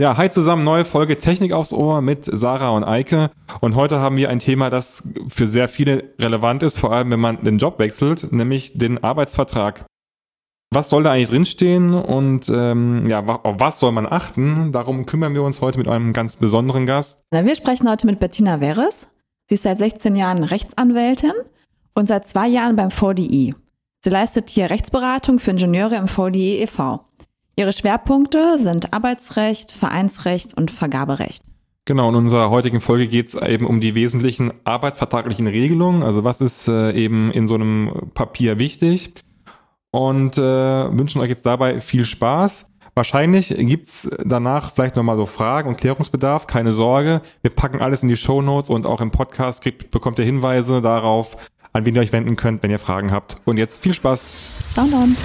Ja, hi zusammen, neue Folge Technik aufs Ohr mit Sarah und Eike. Und heute haben wir ein Thema, das für sehr viele relevant ist, vor allem wenn man den Job wechselt, nämlich den Arbeitsvertrag. Was soll da eigentlich drinstehen und ähm, ja, auf was soll man achten? Darum kümmern wir uns heute mit einem ganz besonderen Gast. Wir sprechen heute mit Bettina Veres. Sie ist seit 16 Jahren Rechtsanwältin und seit zwei Jahren beim VDI. Sie leistet hier Rechtsberatung für Ingenieure im VDI e.V. Ihre Schwerpunkte sind Arbeitsrecht, Vereinsrecht und Vergaberecht. Genau, in unserer heutigen Folge geht es eben um die wesentlichen arbeitsvertraglichen Regelungen. Also was ist äh, eben in so einem Papier wichtig? Und äh, wünschen euch jetzt dabei viel Spaß. Wahrscheinlich gibt's danach vielleicht nochmal so Fragen und Klärungsbedarf. Keine Sorge, wir packen alles in die Show Notes und auch im Podcast kriegt, bekommt ihr Hinweise darauf, an wen ihr euch wenden könnt, wenn ihr Fragen habt. Und jetzt viel Spaß. Sound on.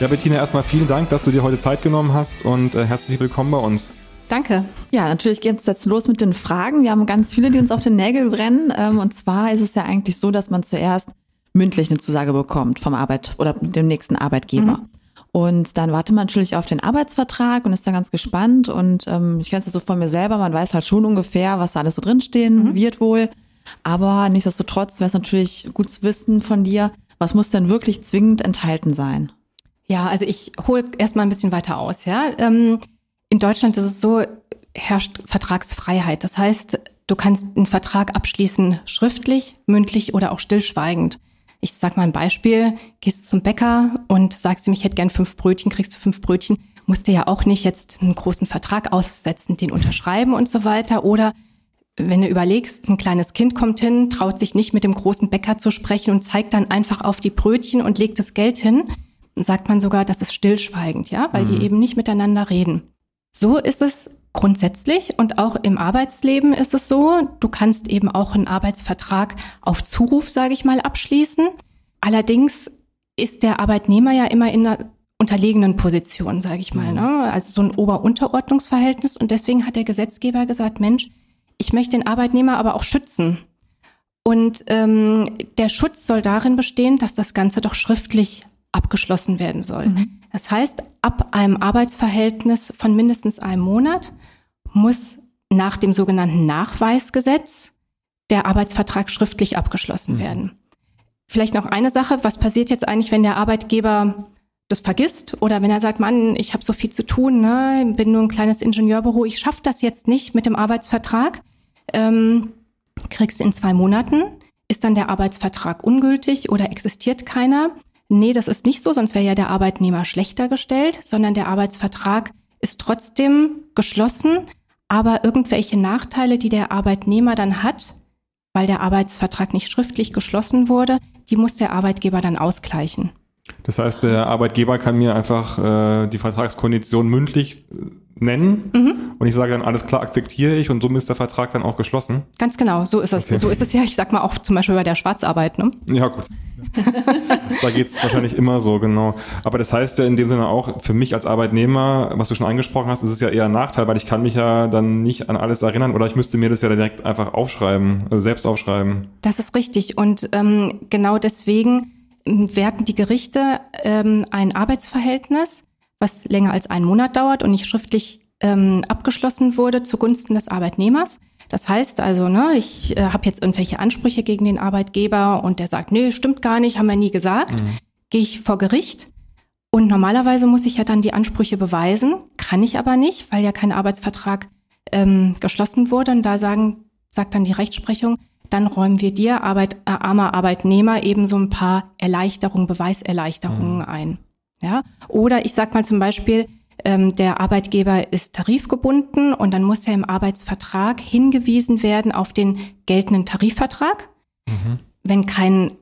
Ja, Bettina, erstmal vielen Dank, dass du dir heute Zeit genommen hast und äh, herzlich willkommen bei uns. Danke. Ja, natürlich geht es jetzt los mit den Fragen. Wir haben ganz viele, die uns auf den Nägel brennen. Ähm, und zwar ist es ja eigentlich so, dass man zuerst mündlich eine Zusage bekommt vom Arbeit oder dem nächsten Arbeitgeber. Mhm. Und dann wartet man natürlich auf den Arbeitsvertrag und ist da ganz gespannt. Und ähm, ich kenne es so von mir selber, man weiß halt schon ungefähr, was da alles so drinstehen mhm. wird wohl. Aber nichtsdestotrotz wäre es natürlich gut zu wissen von dir, was muss denn wirklich zwingend enthalten sein? Ja, also ich hole erstmal ein bisschen weiter aus. Ja, ähm, in Deutschland ist es so, herrscht Vertragsfreiheit. Das heißt, du kannst einen Vertrag abschließen, schriftlich, mündlich oder auch stillschweigend. Ich sag mal ein Beispiel, gehst zum Bäcker und sagst ihm, ich hätte gern fünf Brötchen, kriegst du fünf Brötchen, musst du ja auch nicht jetzt einen großen Vertrag aussetzen, den unterschreiben und so weiter. Oder wenn du überlegst, ein kleines Kind kommt hin, traut sich nicht mit dem großen Bäcker zu sprechen und zeigt dann einfach auf die Brötchen und legt das Geld hin sagt man sogar, das ist stillschweigend, ja, weil mhm. die eben nicht miteinander reden. So ist es grundsätzlich und auch im Arbeitsleben ist es so, du kannst eben auch einen Arbeitsvertrag auf Zuruf, sage ich mal, abschließen. Allerdings ist der Arbeitnehmer ja immer in einer unterlegenen Position, sage ich mal, mhm. ne? also so ein Ober-Unterordnungsverhältnis und deswegen hat der Gesetzgeber gesagt, Mensch, ich möchte den Arbeitnehmer aber auch schützen. Und ähm, der Schutz soll darin bestehen, dass das Ganze doch schriftlich abgeschlossen werden soll. Mhm. Das heißt, ab einem Arbeitsverhältnis von mindestens einem Monat muss nach dem sogenannten Nachweisgesetz der Arbeitsvertrag schriftlich abgeschlossen mhm. werden. Vielleicht noch eine Sache, was passiert jetzt eigentlich, wenn der Arbeitgeber das vergisst oder wenn er sagt, Mann, ich habe so viel zu tun, ne, bin nur ein kleines Ingenieurbüro, ich schaffe das jetzt nicht mit dem Arbeitsvertrag, ähm, kriegst in zwei Monaten, ist dann der Arbeitsvertrag ungültig oder existiert keiner, Nee, das ist nicht so, sonst wäre ja der Arbeitnehmer schlechter gestellt, sondern der Arbeitsvertrag ist trotzdem geschlossen, aber irgendwelche Nachteile, die der Arbeitnehmer dann hat, weil der Arbeitsvertrag nicht schriftlich geschlossen wurde, die muss der Arbeitgeber dann ausgleichen. Das heißt, der Arbeitgeber kann mir einfach äh, die Vertragskondition mündlich nennen mhm. und ich sage dann, alles klar, akzeptiere ich und somit ist der Vertrag dann auch geschlossen. Ganz genau, so ist es. Okay. So ist es ja, ich sag mal auch zum Beispiel bei der Schwarzarbeit. Ne? Ja, gut. da geht es wahrscheinlich immer so, genau. Aber das heißt ja in dem Sinne auch, für mich als Arbeitnehmer, was du schon angesprochen hast, ist es ja eher ein Nachteil, weil ich kann mich ja dann nicht an alles erinnern oder ich müsste mir das ja direkt einfach aufschreiben, also selbst aufschreiben. Das ist richtig und ähm, genau deswegen werten die Gerichte ähm, ein Arbeitsverhältnis was länger als einen Monat dauert und nicht schriftlich ähm, abgeschlossen wurde zugunsten des Arbeitnehmers. Das heißt also, ne, ich äh, habe jetzt irgendwelche Ansprüche gegen den Arbeitgeber und der sagt, nee, stimmt gar nicht, haben wir nie gesagt. Mhm. Gehe ich vor Gericht und normalerweise muss ich ja dann die Ansprüche beweisen, kann ich aber nicht, weil ja kein Arbeitsvertrag ähm, geschlossen wurde. Und da sagen, sagt dann die Rechtsprechung, dann räumen wir dir, Arbeit, äh, armer Arbeitnehmer, eben so ein paar Erleichterungen, Beweiserleichterungen mhm. ein. Ja? Oder ich sage mal zum Beispiel, ähm, der Arbeitgeber ist tarifgebunden und dann muss er im Arbeitsvertrag hingewiesen werden auf den geltenden Tarifvertrag. Mhm. Wenn kein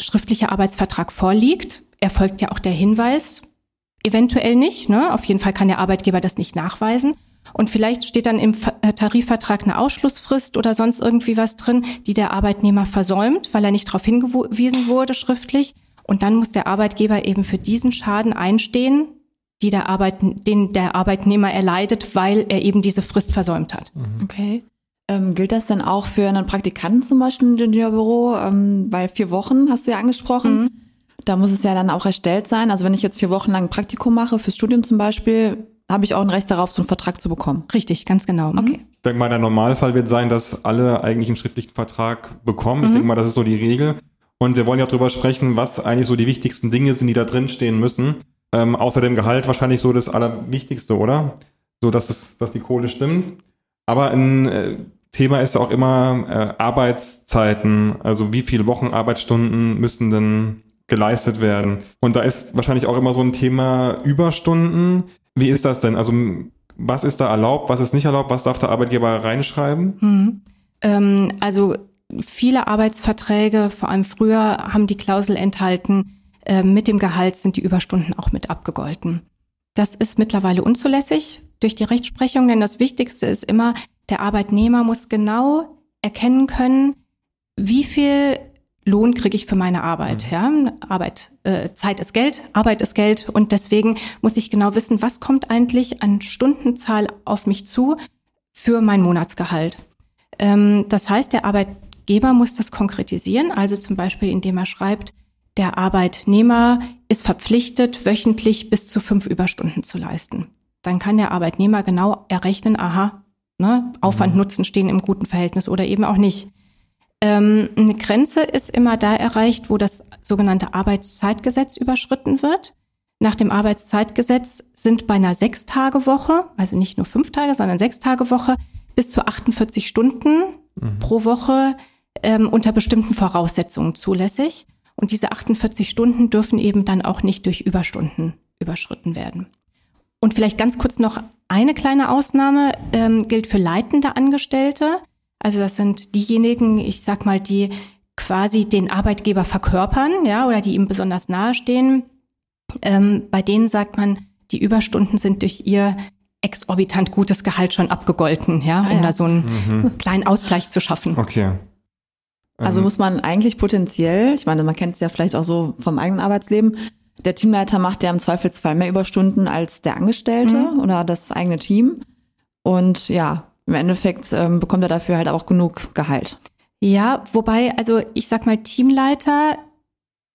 schriftlicher Arbeitsvertrag vorliegt, erfolgt ja auch der Hinweis, eventuell nicht. Ne? Auf jeden Fall kann der Arbeitgeber das nicht nachweisen. Und vielleicht steht dann im äh, Tarifvertrag eine Ausschlussfrist oder sonst irgendwie was drin, die der Arbeitnehmer versäumt, weil er nicht darauf hingewiesen wurde schriftlich. Und dann muss der Arbeitgeber eben für diesen Schaden einstehen, die der Arbeit, den der Arbeitnehmer erleidet, weil er eben diese Frist versäumt hat. Mhm. Okay. Ähm, gilt das denn auch für einen Praktikanten zum Beispiel im Ingenieurbüro? Ähm, weil vier Wochen hast du ja angesprochen. Mhm. Da muss es ja dann auch erstellt sein. Also wenn ich jetzt vier Wochen lang ein Praktikum mache, fürs Studium zum Beispiel, habe ich auch ein Recht darauf, so einen Vertrag zu bekommen. Richtig, ganz genau. Mhm. Okay. Ich denke mal, der Normalfall wird sein, dass alle eigentlich einen schriftlichen Vertrag bekommen. Ich mhm. denke mal, das ist so die Regel. Und wir wollen ja darüber sprechen, was eigentlich so die wichtigsten Dinge sind, die da drin stehen müssen. Ähm, außer dem Gehalt wahrscheinlich so das Allerwichtigste, oder? So, dass, es, dass die Kohle stimmt. Aber ein äh, Thema ist auch immer äh, Arbeitszeiten. Also wie viele Wochenarbeitsstunden müssen denn geleistet werden? Und da ist wahrscheinlich auch immer so ein Thema Überstunden. Wie ist das denn? Also was ist da erlaubt, was ist nicht erlaubt, was darf der Arbeitgeber reinschreiben? Hm. Ähm, also viele Arbeitsverträge, vor allem früher, haben die Klausel enthalten, äh, mit dem Gehalt sind die Überstunden auch mit abgegolten. Das ist mittlerweile unzulässig durch die Rechtsprechung, denn das Wichtigste ist immer, der Arbeitnehmer muss genau erkennen können, wie viel Lohn kriege ich für meine Arbeit. Mhm. Ja? Arbeit, äh, Zeit ist Geld, Arbeit ist Geld und deswegen muss ich genau wissen, was kommt eigentlich an Stundenzahl auf mich zu für mein Monatsgehalt. Ähm, das heißt, der Arbeitgeber muss das konkretisieren, also zum Beispiel indem er schreibt, der Arbeitnehmer ist verpflichtet, wöchentlich bis zu fünf Überstunden zu leisten. Dann kann der Arbeitnehmer genau errechnen, aha, ne, Aufwand, mhm. Nutzen stehen im guten Verhältnis oder eben auch nicht. Ähm, eine Grenze ist immer da erreicht, wo das sogenannte Arbeitszeitgesetz überschritten wird. Nach dem Arbeitszeitgesetz sind bei einer Sechstagewoche, also nicht nur fünf Tage, sondern Sechstagewoche, bis zu 48 Stunden mhm. pro Woche ähm, unter bestimmten Voraussetzungen zulässig. Und diese 48 Stunden dürfen eben dann auch nicht durch Überstunden überschritten werden. Und vielleicht ganz kurz noch eine kleine Ausnahme ähm, gilt für leitende Angestellte. Also das sind diejenigen, ich sag mal, die quasi den Arbeitgeber verkörpern, ja, oder die ihm besonders nahestehen. Ähm, bei denen sagt man, die Überstunden sind durch ihr exorbitant gutes Gehalt schon abgegolten, ja, ah, um ja. da so einen mhm. kleinen Ausgleich zu schaffen. Okay. Also ähm. muss man eigentlich potenziell, ich meine, man kennt es ja vielleicht auch so vom eigenen Arbeitsleben, der Teamleiter macht ja im Zweifelsfall mehr Überstunden als der Angestellte mhm. oder das eigene Team. Und ja, im Endeffekt ähm, bekommt er dafür halt auch genug Gehalt. Ja, wobei, also ich sag mal, Teamleiter,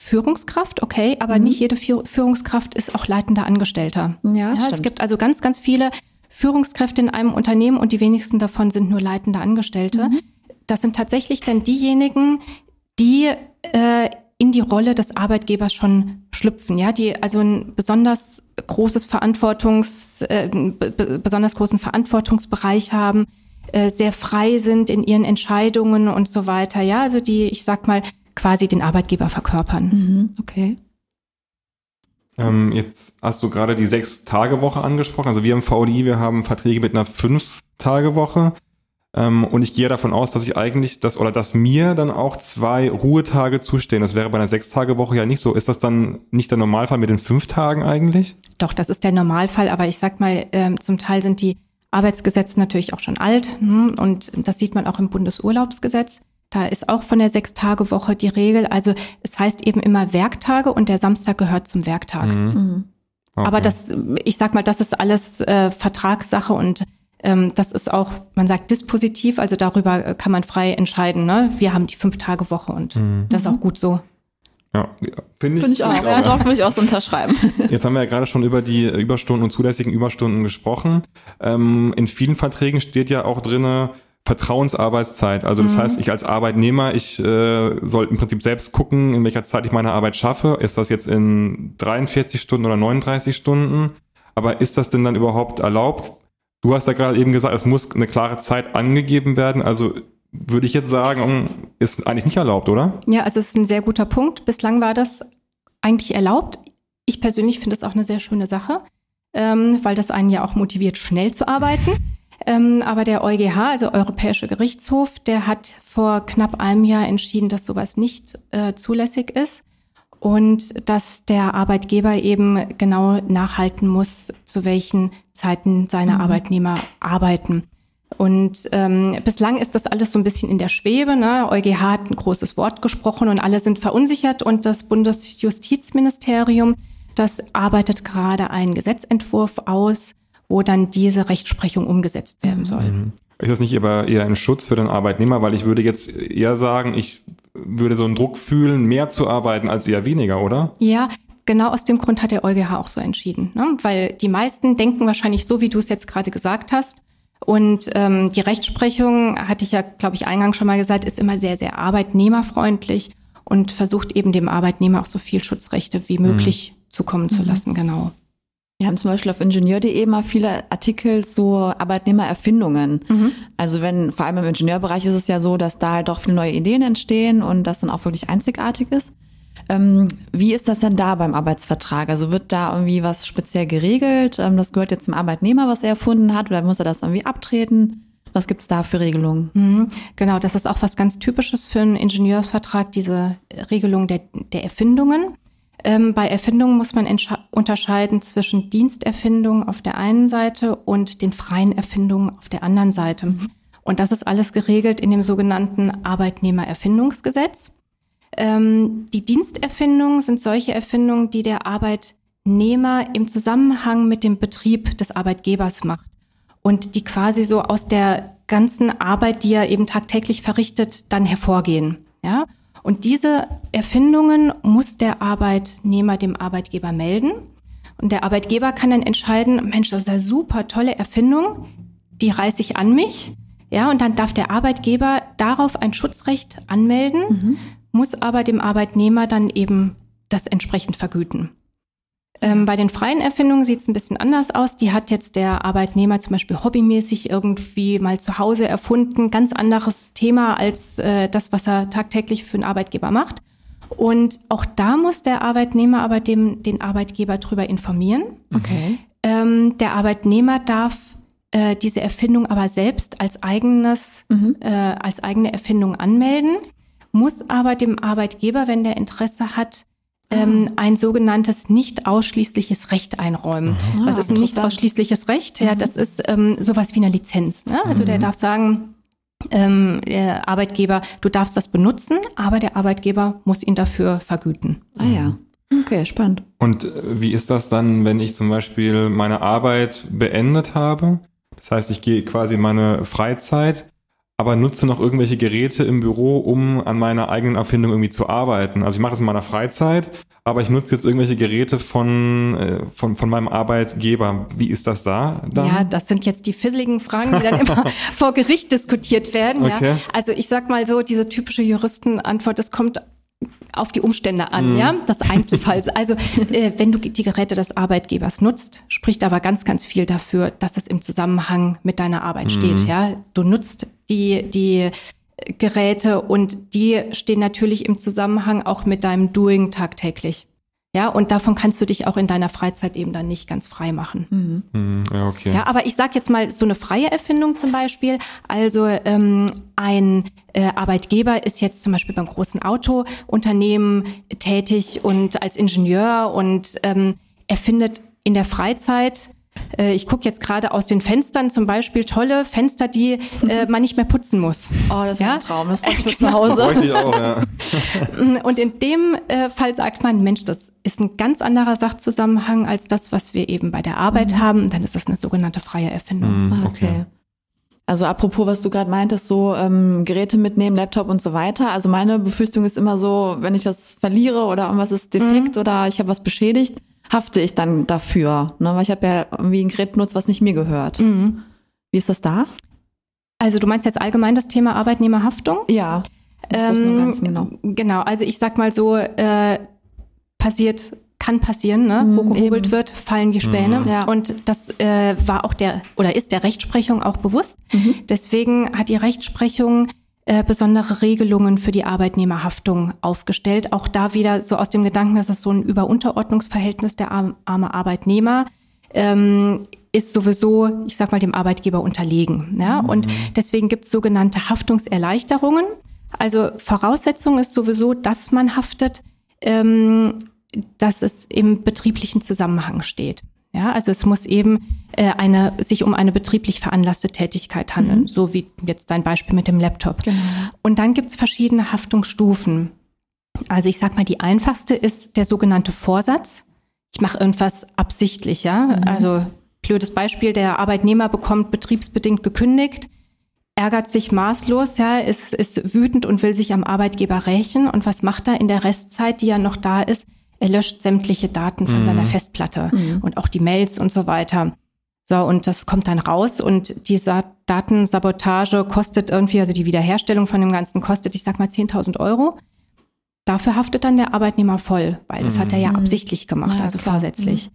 Führungskraft, okay, aber mhm. nicht jede Führungskraft ist auch leitender Angestellter. Ja, ja es gibt also ganz, ganz viele Führungskräfte in einem Unternehmen und die wenigsten davon sind nur leitende Angestellte. Mhm. Das sind tatsächlich dann diejenigen, die äh, in die Rolle des Arbeitgebers schon schlüpfen, ja, die also ein besonders großes Verantwortungs, äh, besonders großen Verantwortungsbereich haben, äh, sehr frei sind in ihren Entscheidungen und so weiter, ja, also die, ich sag mal, quasi den Arbeitgeber verkörpern. Mhm, okay. Ähm, jetzt hast du gerade die Sechs-Tage-Woche angesprochen. Also wir im VDI, wir haben Verträge mit einer Fünf-Tage-Woche. Ähm, und ich gehe davon aus, dass ich eigentlich das oder dass mir dann auch zwei Ruhetage zustehen. Das wäre bei einer Sechstagewoche ja nicht so. Ist das dann nicht der Normalfall mit den fünf Tagen eigentlich? Doch, das ist der Normalfall. Aber ich sag mal, ähm, zum Teil sind die Arbeitsgesetze natürlich auch schon alt. Hm, und das sieht man auch im Bundesurlaubsgesetz. Da ist auch von der Sechstagewoche die Regel. Also es heißt eben immer Werktage und der Samstag gehört zum Werktag. Mhm. mhm. Okay. Aber das, ich sag mal, das ist alles äh, Vertragssache und das ist auch, man sagt dispositiv, also darüber äh, kann man frei entscheiden. Ne? Wir haben die Fünf-Tage-Woche und mhm. das ist auch gut so. Ja, finde ich, find ich auch. Find ich auch. Ja, doch, würde ich auch so unterschreiben. Jetzt haben wir ja gerade schon über die Überstunden und zulässigen Überstunden gesprochen. Ähm, in vielen Verträgen steht ja auch drinne Vertrauensarbeitszeit. Also das mhm. heißt, ich als Arbeitnehmer, ich äh, soll im Prinzip selbst gucken, in welcher Zeit ich meine Arbeit schaffe. Ist das jetzt in 43 Stunden oder 39 Stunden? Aber ist das denn dann überhaupt erlaubt? Du hast ja gerade eben gesagt, es muss eine klare Zeit angegeben werden. Also würde ich jetzt sagen, ist eigentlich nicht erlaubt, oder? Ja, also es ist ein sehr guter Punkt. Bislang war das eigentlich erlaubt. Ich persönlich finde es auch eine sehr schöne Sache, ähm, weil das einen ja auch motiviert, schnell zu arbeiten. Ähm, aber der EuGH, also Europäische Gerichtshof, der hat vor knapp einem Jahr entschieden, dass sowas nicht äh, zulässig ist und dass der Arbeitgeber eben genau nachhalten muss, zu welchen Zeiten seine mhm. Arbeitnehmer arbeiten. Und ähm, bislang ist das alles so ein bisschen in der Schwebe. Ne? EuGH hat ein großes Wort gesprochen und alle sind verunsichert und das Bundesjustizministerium Das arbeitet gerade einen Gesetzentwurf aus, wo dann diese Rechtsprechung umgesetzt werden soll. Mhm. Ist das nicht aber eher ein Schutz für den Arbeitnehmer? Weil ich würde jetzt eher sagen, ich würde so einen Druck fühlen, mehr zu arbeiten als eher weniger, oder? Ja, genau aus dem Grund hat der EuGH auch so entschieden. Ne? Weil die meisten denken wahrscheinlich so, wie du es jetzt gerade gesagt hast. Und ähm, die Rechtsprechung, hatte ich ja, glaube ich, eingangs schon mal gesagt, ist immer sehr, sehr arbeitnehmerfreundlich und versucht eben dem Arbeitnehmer auch so viel Schutzrechte wie möglich mhm. zukommen zu mhm. lassen, genau. Wir haben zum Beispiel auf Ingenieur.de mal viele Artikel zu Arbeitnehmererfindungen. Mhm. Also wenn, vor allem im Ingenieurbereich ist es ja so, dass da halt doch viele neue Ideen entstehen und das dann auch wirklich einzigartig ist. Ähm, wie ist das denn da beim Arbeitsvertrag? Also wird da irgendwie was speziell geregelt? Ähm, das gehört jetzt zum Arbeitnehmer, was er erfunden hat, oder muss er das irgendwie abtreten? Was gibt's da für Regelungen? Mhm, genau, das ist auch was ganz Typisches für einen Ingenieursvertrag, diese Regelung der, der Erfindungen. Ähm, bei Erfindungen muss man unterscheiden zwischen Diensterfindungen auf der einen Seite und den freien Erfindungen auf der anderen Seite. Und das ist alles geregelt in dem sogenannten Arbeitnehmererfindungsgesetz. Ähm, die Diensterfindungen sind solche Erfindungen, die der Arbeitnehmer im Zusammenhang mit dem Betrieb des Arbeitgebers macht und die quasi so aus der ganzen Arbeit, die er eben tagtäglich verrichtet, dann hervorgehen. Ja? Und diese Erfindungen muss der Arbeitnehmer dem Arbeitgeber melden. Und der Arbeitgeber kann dann entscheiden, Mensch, das ist eine super tolle Erfindung, die reiße ich an mich. Ja, und dann darf der Arbeitgeber darauf ein Schutzrecht anmelden, mhm. muss aber dem Arbeitnehmer dann eben das entsprechend vergüten. Ähm, bei den freien Erfindungen sieht es ein bisschen anders aus. Die hat jetzt der Arbeitnehmer zum Beispiel hobbymäßig irgendwie mal zu Hause erfunden. Ganz anderes Thema als äh, das, was er tagtäglich für einen Arbeitgeber macht. Und auch da muss der Arbeitnehmer aber dem, den Arbeitgeber drüber informieren. Okay. Ähm, der Arbeitnehmer darf äh, diese Erfindung aber selbst als eigenes, mhm. äh, als eigene Erfindung anmelden, muss aber dem Arbeitgeber, wenn der Interesse hat, ähm, ah. ein sogenanntes nicht ausschließliches Recht einräumen. Mhm. Was ist ein nicht ausschließliches Recht? Ja, mhm. das ist ähm, sowas wie eine Lizenz. Ne? Also mhm. der darf sagen, ähm, der Arbeitgeber, du darfst das benutzen, aber der Arbeitgeber muss ihn dafür vergüten. Ah ja. Okay, spannend. Und äh, wie ist das dann, wenn ich zum Beispiel meine Arbeit beendet habe? Das heißt, ich gehe quasi in meine Freizeit aber nutze noch irgendwelche Geräte im Büro, um an meiner eigenen Erfindung irgendwie zu arbeiten. Also ich mache das in meiner Freizeit, aber ich nutze jetzt irgendwelche Geräte von, äh, von, von meinem Arbeitgeber. Wie ist das da? Dann? Ja, das sind jetzt die fisseligen Fragen, die dann immer vor Gericht diskutiert werden. Okay. Ja. Also ich sag mal so, diese typische Juristenantwort, das kommt auf die Umstände an, mhm. ja, das Einzelfalls. Also äh, wenn du die Geräte des Arbeitgebers nutzt, spricht aber ganz, ganz viel dafür, dass das im Zusammenhang mit deiner Arbeit mhm. steht. Ja, du nutzt die die Geräte und die stehen natürlich im Zusammenhang auch mit deinem Doing tagtäglich. Ja, und davon kannst du dich auch in deiner Freizeit eben dann nicht ganz frei machen. Mhm. Ja, okay. Ja, aber ich sag jetzt mal so eine freie Erfindung zum Beispiel. Also ähm, ein äh, Arbeitgeber ist jetzt zum Beispiel beim großen Autounternehmen tätig und als Ingenieur und ähm, erfindet in der Freizeit äh, ich gucke jetzt gerade aus den Fenstern zum Beispiel tolle Fenster, die äh, man nicht mehr putzen muss. Oh, das ist ja? ein Traum. Das brauche ich für zu Hause. Ich auch, ja. Und in dem äh, Fall sagt man, Mensch, das ist ein ganz anderer Sachzusammenhang als das, was wir eben bei der Arbeit mhm. haben. Dann ist das eine sogenannte freie Erfindung. Mhm, okay. okay. Also apropos, was du gerade meintest, so ähm, Geräte mitnehmen, Laptop und so weiter. Also meine Befürchtung ist immer so, wenn ich das verliere oder irgendwas ist defekt mhm. oder ich habe was beschädigt, hafte ich dann dafür. Ne? Weil ich habe ja irgendwie ein Gerät benutzt, was nicht mir gehört. Mhm. Wie ist das da? Also du meinst jetzt allgemein das Thema Arbeitnehmerhaftung? Ja. Ähm, Ganzen, genau. genau, also ich sag mal so, äh, passiert kann passieren, ne? wo mhm, gehobelt eben. wird, fallen die Späne. Mhm. Ja. Und das äh, war auch der oder ist der Rechtsprechung auch bewusst. Mhm. Deswegen hat die Rechtsprechung äh, besondere Regelungen für die Arbeitnehmerhaftung aufgestellt. Auch da wieder so aus dem Gedanken, dass es so ein Überunterordnungsverhältnis der arme Arbeitnehmer ähm, ist sowieso, ich sag mal, dem Arbeitgeber unterlegen. Ja? Mhm. Und deswegen gibt es sogenannte Haftungserleichterungen. Also Voraussetzung ist sowieso, dass man haftet, ähm, dass es im betrieblichen Zusammenhang steht. Ja, also es muss eben äh, eine, sich um eine betrieblich veranlasste Tätigkeit handeln, mhm. so wie jetzt dein Beispiel mit dem Laptop. Genau. Und dann gibt's verschiedene Haftungsstufen. Also ich sag mal, die einfachste ist der sogenannte Vorsatz. ich mache irgendwas absichtlich, ja. Mhm. Also blödes Beispiel, der Arbeitnehmer bekommt betriebsbedingt gekündigt, ärgert sich maßlos, ja, ist, ist wütend und will sich am Arbeitgeber rächen. Und was macht er in der Restzeit, die ja noch da ist? Er löscht sämtliche Daten von Mhm. seiner Festplatte Mhm. und auch die Mails und so weiter. So, und das kommt dann raus und diese Datensabotage kostet irgendwie, also die Wiederherstellung von dem Ganzen kostet, ich sag mal, 10.000 Euro. Dafür haftet dann der Arbeitnehmer voll, weil das hat er ja Mhm. absichtlich gemacht, Ja, also klar. vorsätzlich.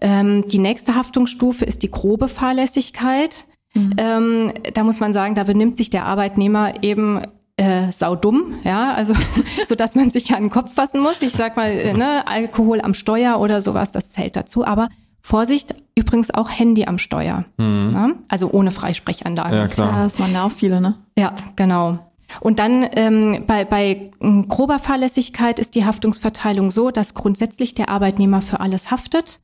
Ähm, die nächste Haftungsstufe ist die grobe Fahrlässigkeit. Mhm. Ähm, da muss man sagen, da benimmt sich der Arbeitnehmer eben äh, saudumm, ja, also so dass man sich an den Kopf fassen muss. Ich sag mal, äh, ne, Alkohol am Steuer oder sowas, das zählt dazu. Aber Vorsicht, übrigens auch Handy am Steuer, Mhm. ne? also ohne Freisprechanlage. Ja, klar. Ja, das machen ja auch viele, ne? Ja, genau. Und dann ähm, bei, bei grober Fahrlässigkeit ist die Haftungsverteilung so, dass grundsätzlich der Arbeitnehmer für alles haftet,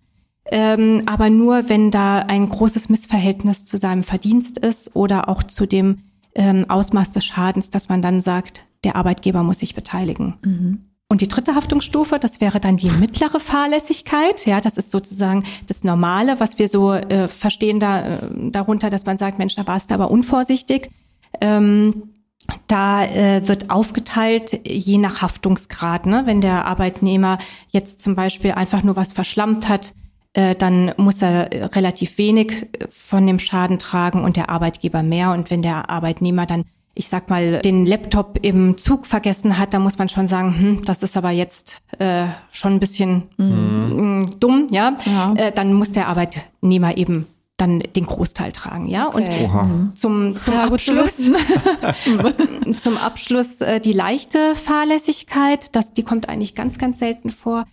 ähm, aber nur, wenn da ein großes Missverhältnis zu seinem Verdienst ist oder auch zu dem ähm, Ausmaß des Schadens, dass man dann sagt, der Arbeitgeber muss sich beteiligen. Mhm. Und die dritte Haftungsstufe, das wäre dann die mittlere Fahrlässigkeit. Ja, das ist sozusagen das Normale, was wir so äh, verstehen da, äh, darunter, dass man sagt, Mensch, da warst du aber unvorsichtig. Ähm, da äh, wird aufgeteilt je nach Haftungsgrad. Ne? Wenn der Arbeitnehmer jetzt zum Beispiel einfach nur was verschlammt hat, äh, dann muss er äh, relativ wenig äh, von dem Schaden tragen und der Arbeitgeber mehr. Und wenn der Arbeitnehmer dann, ich sag mal, den Laptop im Zug vergessen hat, dann muss man schon sagen, hm, das ist aber jetzt äh, schon ein bisschen mm, dumm, ja. Ja. Äh, dann muss der Arbeitnehmer eben dann den Großteil tragen, ja. Und Okay. Oha. Mhm. zum, zum Ja, Abschluss, zum Abschluss äh, die leichte Fahrlässigkeit, das, die kommt eigentlich ganz, ganz selten vor.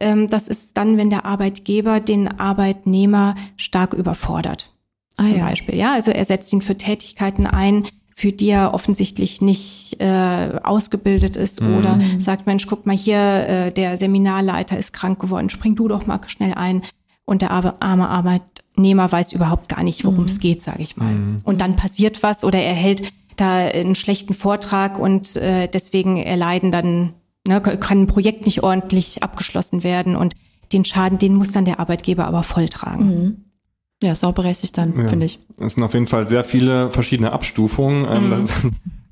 Ähm, das ist dann, wenn der Arbeitgeber den Arbeitnehmer stark überfordert. Ah, zum ja. Beispiel, ja. Also er setzt ihn für Tätigkeiten ein, für die er offensichtlich nicht äh, ausgebildet ist Mhm. oder sagt, Mensch, guck mal hier, äh, der Seminarleiter ist krank geworden, spring du doch mal schnell ein. Und der arme, Arbeitnehmer weiß überhaupt gar nicht, worum es geht, sage ich mal. Mhm. Und dann passiert was oder er hält da einen schlechten Vortrag und äh, deswegen erleiden dann, ne, kann ein Projekt nicht ordentlich abgeschlossen werden und den Schaden, den muss dann der Arbeitgeber aber voll tragen. Mhm. Ja, ist auch berechtigt dann, Ja. finde ich. Es sind auf jeden Fall sehr viele verschiedene Abstufungen. Ähm, Mhm. das,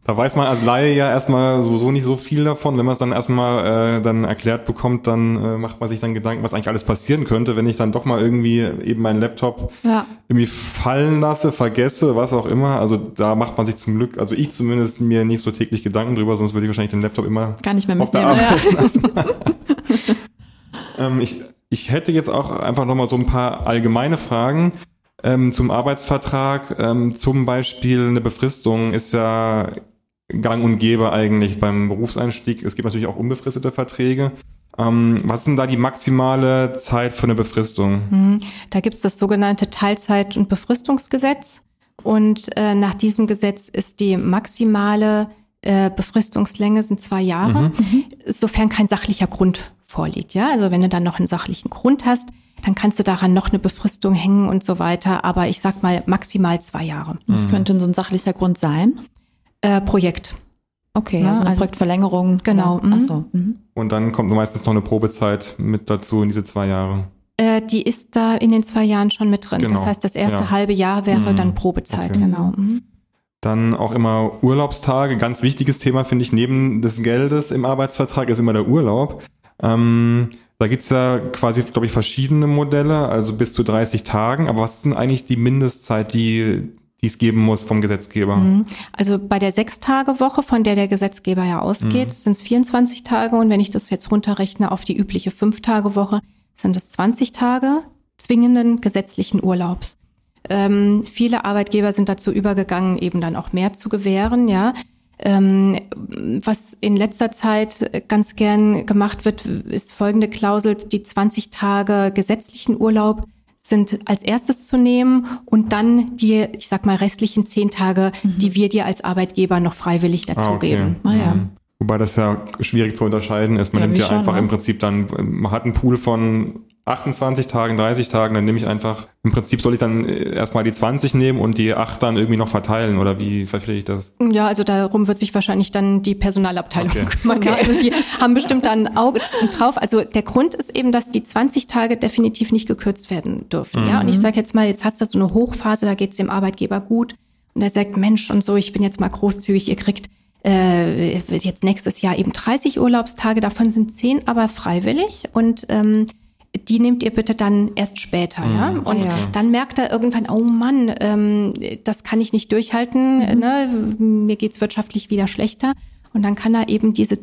da weiß man als Laie ja erstmal sowieso nicht so viel davon. Wenn man es dann erstmal äh, dann erklärt bekommt, dann äh, macht man sich dann Gedanken, was eigentlich alles passieren könnte, wenn ich dann doch mal irgendwie eben meinen Laptop Ja. irgendwie fallen lasse, vergesse, was auch immer. Also da macht man sich zum Glück, also ich zumindest mir nicht so täglich Gedanken drüber, sonst würde ich wahrscheinlich den Laptop immer Gar nicht mehr auf der mitnehmen. Arbeit Ja. ähm, ich, ich hätte jetzt auch einfach nochmal so ein paar allgemeine Fragen ähm, zum Arbeitsvertrag. Ähm, zum Beispiel eine Befristung ist ja gang und gäbe eigentlich beim Berufseinstieg. Es gibt natürlich auch unbefristete Verträge. Ähm, was ist denn da die maximale Zeit für eine Befristung? Mhm. Da gibt es das sogenannte Teilzeit- und Befristungsgesetz. Und äh, nach diesem Gesetz ist die maximale äh, Befristungslänge sind zwei Jahre, sofern kein sachlicher Grund vorliegt. Ja, also wenn du dann noch einen sachlichen Grund hast, dann kannst du daran noch eine Befristung hängen und so weiter. Aber ich sag mal maximal zwei Jahre. Was könnte denn so ein sachlicher Grund sein? Äh, Projekt. Okay, Ja, also eine also- Projektverlängerung. Genau, Ja. mhm. Ach so. Mhm. Und dann kommt meistens noch eine Probezeit mit dazu in diese zwei Jahre. Äh, die ist da in den zwei Jahren schon mit drin. Genau, Das heißt, das erste ja. halbe Jahr wäre Mhm. dann Probezeit, Okay. genau. Mhm. Dann auch immer Urlaubstage. Ganz wichtiges Thema, finde ich, neben des Geldes im Arbeitsvertrag ist immer der Urlaub. Ähm, da gibt's ja quasi, glaube ich, verschiedene Modelle, also bis zu 30 Tagen. Aber was ist denn eigentlich die Mindestzeit, die die es geben muss vom Gesetzgeber? Mhm. Also bei der Sechs-Tage-Woche, von der der Gesetzgeber ja ausgeht, Mhm. sind es 24 Tage. Und wenn ich das jetzt runterrechne auf die übliche Fünf-Tage-Woche, sind es 20 Tage zwingenden gesetzlichen Urlaubs. Ähm, viele Arbeitgeber sind dazu übergegangen, eben dann auch mehr zu gewähren, ja. Ähm, was in letzter Zeit ganz gern gemacht wird, ist folgende Klausel, die 20 Tage gesetzlichen Urlaub sind als erstes zu nehmen und dann die, ich sag mal, restlichen zehn Tage, die wir dir als Arbeitgeber noch freiwillig dazugeben. Ah, ja. Mhm. Wobei das ja schwierig zu unterscheiden ist. Man Ja, nimmt ja schon, einfach ne? im Prinzip dann, man hat einen Pool von 28 Tagen, 30 Tagen, dann nehme ich einfach, im Prinzip soll ich dann äh, erstmal die 20 nehmen und die 8 dann irgendwie noch verteilen oder wie verstehe ich das? Ja, also darum wird sich wahrscheinlich dann die Personalabteilung okay. kümmern. Okay. Also die haben bestimmt da ein Auge drauf. Also der Grund ist eben, dass die 20 Tage definitiv nicht gekürzt werden dürfen. Mhm. Ja, und ich sage jetzt mal, jetzt hast du so eine Hochphase, da geht es dem Arbeitgeber gut und er sagt, Mensch und so, ich bin jetzt mal großzügig, ihr kriegt äh, jetzt nächstes Jahr eben 30 Urlaubstage, davon sind 10 aber freiwillig und ähm, die nehmt ihr bitte dann erst später, mhm. ja. Und ja. dann merkt er irgendwann, oh Mann, ähm, das kann ich nicht durchhalten, mhm. ne? mir geht's wirtschaftlich wieder schlechter. Und dann kann er eben diese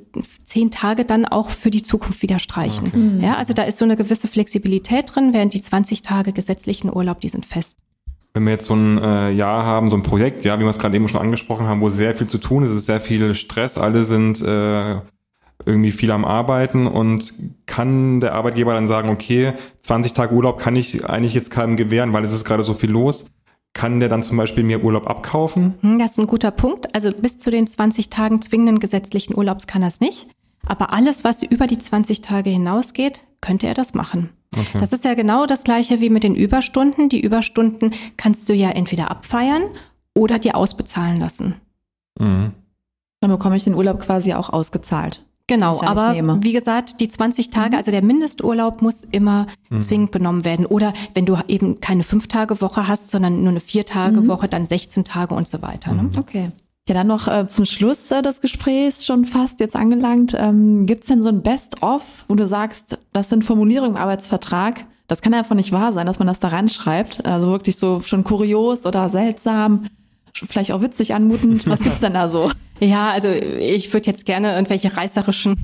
zehn Tage dann auch für die Zukunft wieder streichen. Okay. Mhm. Ja, also da ist so eine gewisse Flexibilität drin, während die 20 Tage gesetzlichen Urlaub, die sind fest. Wenn wir jetzt so ein äh, Jahr haben, so ein Projekt, ja, wie wir es gerade eben schon angesprochen haben, wo sehr viel zu tun ist, es ist sehr viel Stress, alle sind äh, irgendwie viel am Arbeiten und kann der Arbeitgeber dann sagen, okay, 20 Tage Urlaub kann ich eigentlich jetzt keinem gewähren, weil es ist gerade so viel los. Kann der dann zum Beispiel mir Urlaub abkaufen? Hm, das ist ein guter Punkt. Also bis zu den 20 Tagen zwingenden gesetzlichen Urlaubs kann er es nicht. Aber alles, was über die 20 Tage hinausgeht, könnte er das machen. Okay. Das ist ja genau das gleiche wie mit den Überstunden. Die Überstunden kannst du ja entweder abfeiern oder dir ausbezahlen lassen. Mhm. Dann bekomme ich den Urlaub quasi auch ausgezahlt. Genau, aber wie gesagt, die 20 Tage, mhm. also der Mindesturlaub muss immer mhm. zwingend genommen werden. Oder wenn du eben keine Fünf-Tage-Woche hast, sondern nur eine Vier-Tage-Woche, mhm. dann 16 Tage und so weiter. Ne? Mhm. Okay. Ja, dann noch äh, zum Schluss äh, des Gesprächs schon fast jetzt angelangt. Ähm, Gibt es denn so ein Best-of, wo du sagst, das sind Formulierungen im Arbeitsvertrag? Das kann einfach nicht wahr sein, dass man das da reinschreibt. Also wirklich so schon kurios oder seltsam vielleicht auch witzig anmutend. Was gibt's denn da so? Ja, also ich würde jetzt gerne irgendwelche reißerischen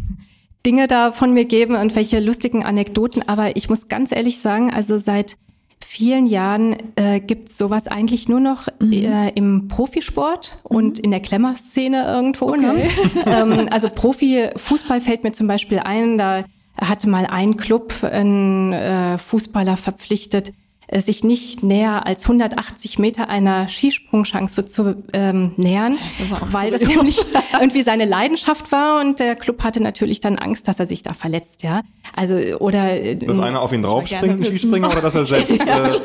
Dinge da von mir geben, irgendwelche lustigen Anekdoten, aber ich muss ganz ehrlich sagen, also seit vielen Jahren äh, gibt es sowas eigentlich nur noch mhm. äh, im Profisport mhm. und in der Klemmerszene irgendwo. Ne? Okay. Ne? ähm, also Profifußball fällt mir zum Beispiel ein, da hatte mal ein Club einen äh, Fußballer verpflichtet, sich nicht näher als 180 Meter einer Skisprungchance zu ähm, nähern, das weil das nämlich irgendwie seine Leidenschaft war und der Club hatte natürlich dann Angst, dass er sich da verletzt, ja. Also oder äh, dass einer auf ihn draufspringt, ein Skispringer, oder dass er selbst ja, äh,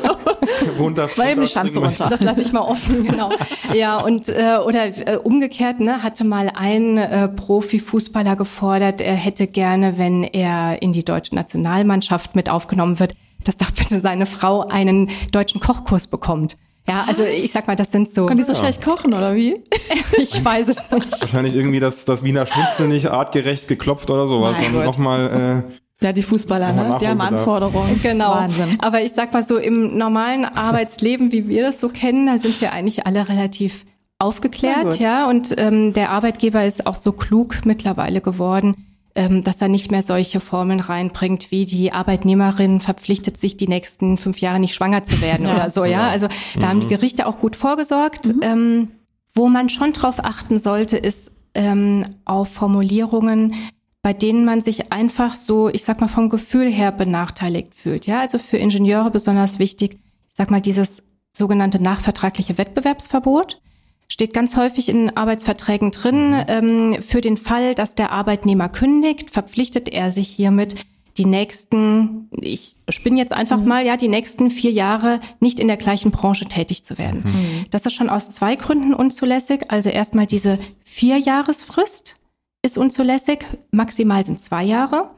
runterspringt. Weil Schanze runter. Das lasse ich mal offen, genau. Ja und äh, oder äh, umgekehrt, ne, hatte mal ein äh, Profifußballer gefordert, er hätte gerne, wenn er in die deutsche Nationalmannschaft mit aufgenommen wird, dass doch bitte seine Frau einen deutschen Kochkurs bekommt. Ja, also ich sag mal, das sind so. Kann die so ja. schlecht kochen oder wie? ich weiß es nicht. Wahrscheinlich irgendwie das, das Wiener Schnitzel nicht artgerecht geklopft oder sowas. Und nochmal. Äh, ja, die Fußballer, ne? Die haben Anforderungen. Genau. Wahnsinn. Aber ich sag mal so, im normalen Arbeitsleben, wie wir das so kennen, da sind wir eigentlich alle relativ aufgeklärt, ja. Und ähm, der Arbeitgeber ist auch so klug mittlerweile geworden, dass er nicht mehr solche Formeln reinbringt, wie die Arbeitnehmerin verpflichtet sich, die nächsten fünf Jahre nicht schwanger zu werden ja. oder so, ja. Also da mhm. haben die mhm. Gerichte auch gut vorgesorgt. Mhm. Ähm, wo man schon drauf achten sollte, ist ähm, auf Formulierungen, bei denen man sich einfach so, ich sag mal, vom Gefühl her benachteiligt fühlt. Ja, also für Ingenieure besonders wichtig, ich sag mal, dieses sogenannte nachvertragliche Wettbewerbsverbot steht ganz häufig in Arbeitsverträgen drin, mhm. ähm, für den Fall, dass der Arbeitnehmer kündigt, verpflichtet er sich hiermit, die nächsten, ich spinne jetzt einfach mhm. mal, ja, die nächsten vier Jahre nicht in der gleichen Branche tätig zu werden. Mhm. Das ist schon aus zwei Gründen unzulässig. Also erstmal diese Vierjahresfrist ist unzulässig, maximal sind zwei Jahre.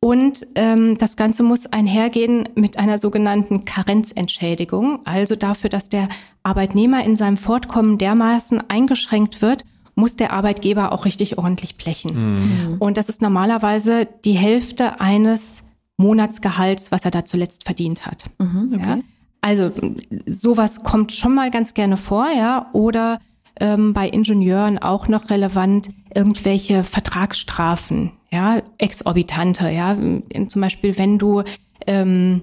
Und ähm, das Ganze muss einhergehen mit einer sogenannten Karenzentschädigung, also dafür, dass der Arbeitnehmer in seinem Fortkommen dermaßen eingeschränkt wird, muss der Arbeitgeber auch richtig ordentlich blechen. Mhm. Und das ist normalerweise die Hälfte eines Monatsgehalts, was er da zuletzt verdient hat. Mhm, okay. ja? Also sowas kommt schon mal ganz gerne vor, ja, oder ähm, bei Ingenieuren auch noch relevant irgendwelche Vertragsstrafen, ja, exorbitante, ja, zum Beispiel wenn du ähm,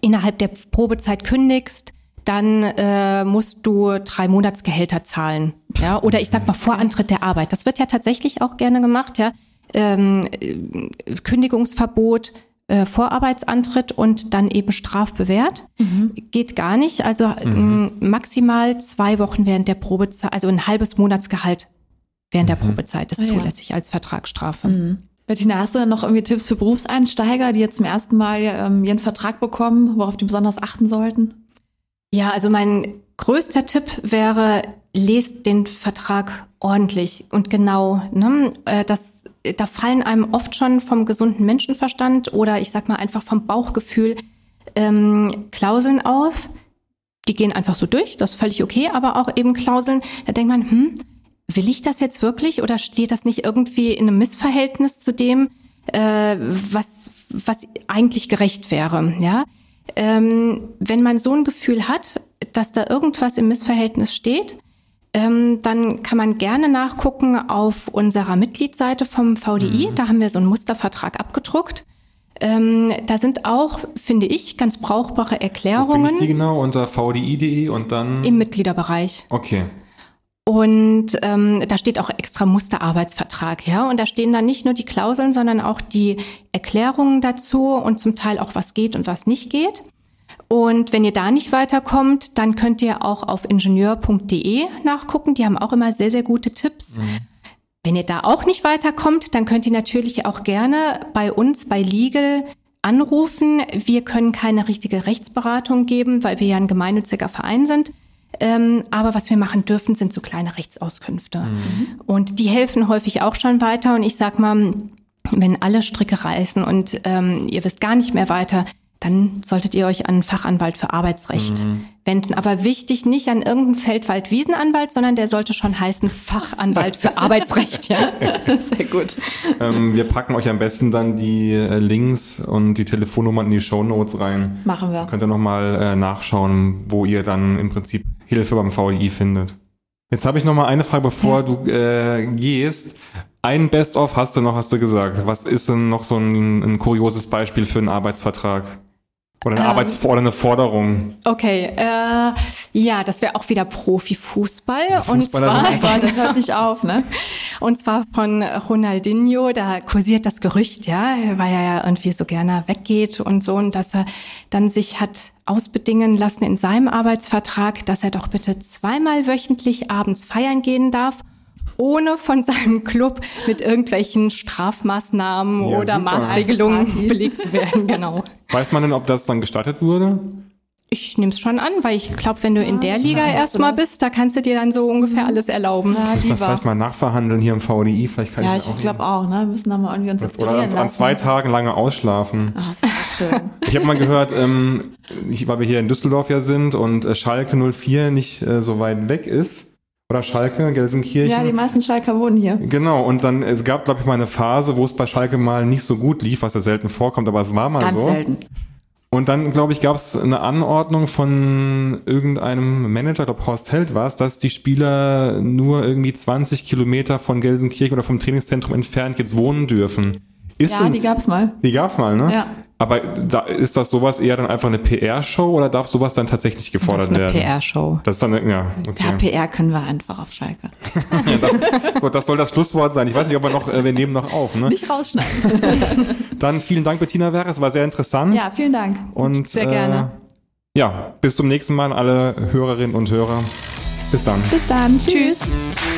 innerhalb der Probezeit kündigst, dann äh, musst du drei Monatsgehälter zahlen, ja, oder ich sag mal vor Antritt der Arbeit. Das wird ja tatsächlich auch gerne gemacht, ja. Ähm, Kündigungsverbot äh, Vorarbeitsantritt und dann eben strafbewehrt. Mhm. Geht gar nicht. Also mhm. maximal zwei Wochen während der Probezeit, also ein halbes Monatsgehalt während mhm. der Probezeit ist ah, zulässig ja. als Vertragsstrafe. Mhm. Bettina, hast du noch irgendwie Tipps für Berufseinsteiger, die jetzt zum ersten Mal ähm, ihren Vertrag bekommen, worauf die besonders achten sollten? Ja, also mein größter Tipp wäre, lest den Vertrag ordentlich und genau. Ne? Äh, das, da fallen einem oft schon vom gesunden Menschenverstand oder ich sag mal einfach vom Bauchgefühl ähm, Klauseln auf. Die gehen einfach so durch, das ist völlig okay, aber auch eben Klauseln, da denkt man, hm, will ich das jetzt wirklich oder steht das nicht irgendwie in einem Missverhältnis zu dem, äh, was, was eigentlich gerecht wäre? Ja, ähm, wenn man so ein Gefühl hat, dass da irgendwas im Missverhältnis steht, ähm, dann kann man gerne nachgucken auf unserer Mitgliedsseite vom VDI. Mhm. Da haben wir so einen Mustervertrag abgedruckt. Ähm, da sind auch, finde ich, ganz brauchbare Erklärungen. Wo finde ich die genau? Unter vdi.de und dann? Im Mitgliederbereich. Okay. Und ähm, da steht auch extra Musterarbeitsvertrag, ja. Und da stehen dann nicht nur die Klauseln, sondern auch die Erklärungen dazu und zum Teil auch, was geht und was nicht geht. Und wenn ihr da nicht weiterkommt, dann könnt ihr auch auf ingenieur.de nachgucken. Die haben auch immer sehr, sehr gute Tipps. Mhm. Wenn ihr da auch nicht weiterkommt, dann könnt ihr natürlich auch gerne bei uns bei Legal anrufen. Wir können keine richtige Rechtsberatung geben, weil wir ja ein gemeinnütziger Verein sind. Ähm, aber was wir machen dürfen, sind so kleine Rechtsauskünfte. Mhm. Und die helfen häufig auch schon weiter. Und ich sag mal, wenn alle Stricke reißen und ähm, ihr wisst gar nicht mehr weiter, dann solltet ihr euch an einen Fachanwalt für Arbeitsrecht mhm. wenden. Aber wichtig, nicht an irgendeinen Feldwald-Wiesenanwalt, sondern der sollte schon heißen Fachanwalt für Arbeitsrecht. Ja, sehr gut. Ähm, wir packen euch am besten dann die äh, Links und die Telefonnummern in die Show Notes rein. Machen wir. Könnt ihr nochmal äh, nachschauen, wo ihr dann im Prinzip Hilfe beim VDI findet. Jetzt habe ich noch mal eine Frage, bevor ja. du äh, gehst. Ein Best-of hast du noch, hast du gesagt. Was ist denn noch so ein, ein kurioses Beispiel für einen Arbeitsvertrag? Oder eine ähm, Arbeits- oder eine Forderung. Okay, äh, ja, das wäre auch wieder Profifußball. Und zwar, das hört nicht auf, ne? Und zwar von Ronaldinho, da kursiert das Gerücht, ja, weil er ja irgendwie so gerne weggeht und so, und dass er dann sich hat ausbedingen lassen in seinem Arbeitsvertrag, dass er doch bitte zweimal wöchentlich abends feiern gehen darf ohne von seinem Club mit irgendwelchen Strafmaßnahmen ja, oder super. Maßregelungen belegt zu werden. Genau. Weiß man denn, ob das dann gestattet wurde? Ich nehme es schon an, weil ich glaube, wenn du ja, in der Liga erstmal bist, da kannst du dir dann so ungefähr mhm. alles erlauben. Ja, lieber. vielleicht mal nachverhandeln hier im VDI. Vielleicht kann ja, ich, ich glaube auch. Ne? Wir müssen da mal irgendwie uns Oder an, an, zwei Tagen lange ausschlafen. Ach, das schön. ich habe mal gehört, ähm, ich, weil wir hier in Düsseldorf ja sind und äh, Schalke 04 nicht äh, so weit weg ist, oder Schalke, Gelsenkirchen. Ja, die meisten Schalker wohnen hier. Genau, und dann, es gab, glaube ich, mal eine Phase, wo es bei Schalke mal nicht so gut lief, was ja selten vorkommt, aber es war mal Ganz so. Ganz selten. Und dann, glaube ich, gab es eine Anordnung von irgendeinem Manager, glaube Horst Held war es, dass die Spieler nur irgendwie 20 Kilometer von Gelsenkirchen oder vom Trainingszentrum entfernt jetzt wohnen dürfen. Ist ja, denn, die gab's mal. Die gab's mal, ne? Ja. Aber da, ist das sowas eher dann einfach eine PR-Show oder darf sowas dann tatsächlich gefordert werden? Das ist eine PR-Show. Das ist dann, ja, okay. Ja, PR können wir einfach auf Schalke. das, gut, das soll das Schlusswort sein. Ich weiß nicht, ob wir noch, äh, wir nehmen noch auf, ne? Nicht rausschneiden. dann vielen Dank, Bettina Werres. Es war sehr interessant. Ja, vielen Dank. Und, sehr gerne. Äh, ja, bis zum nächsten Mal, alle Hörerinnen und Hörer. Bis dann. Bis dann. Tschüss. Tschüss.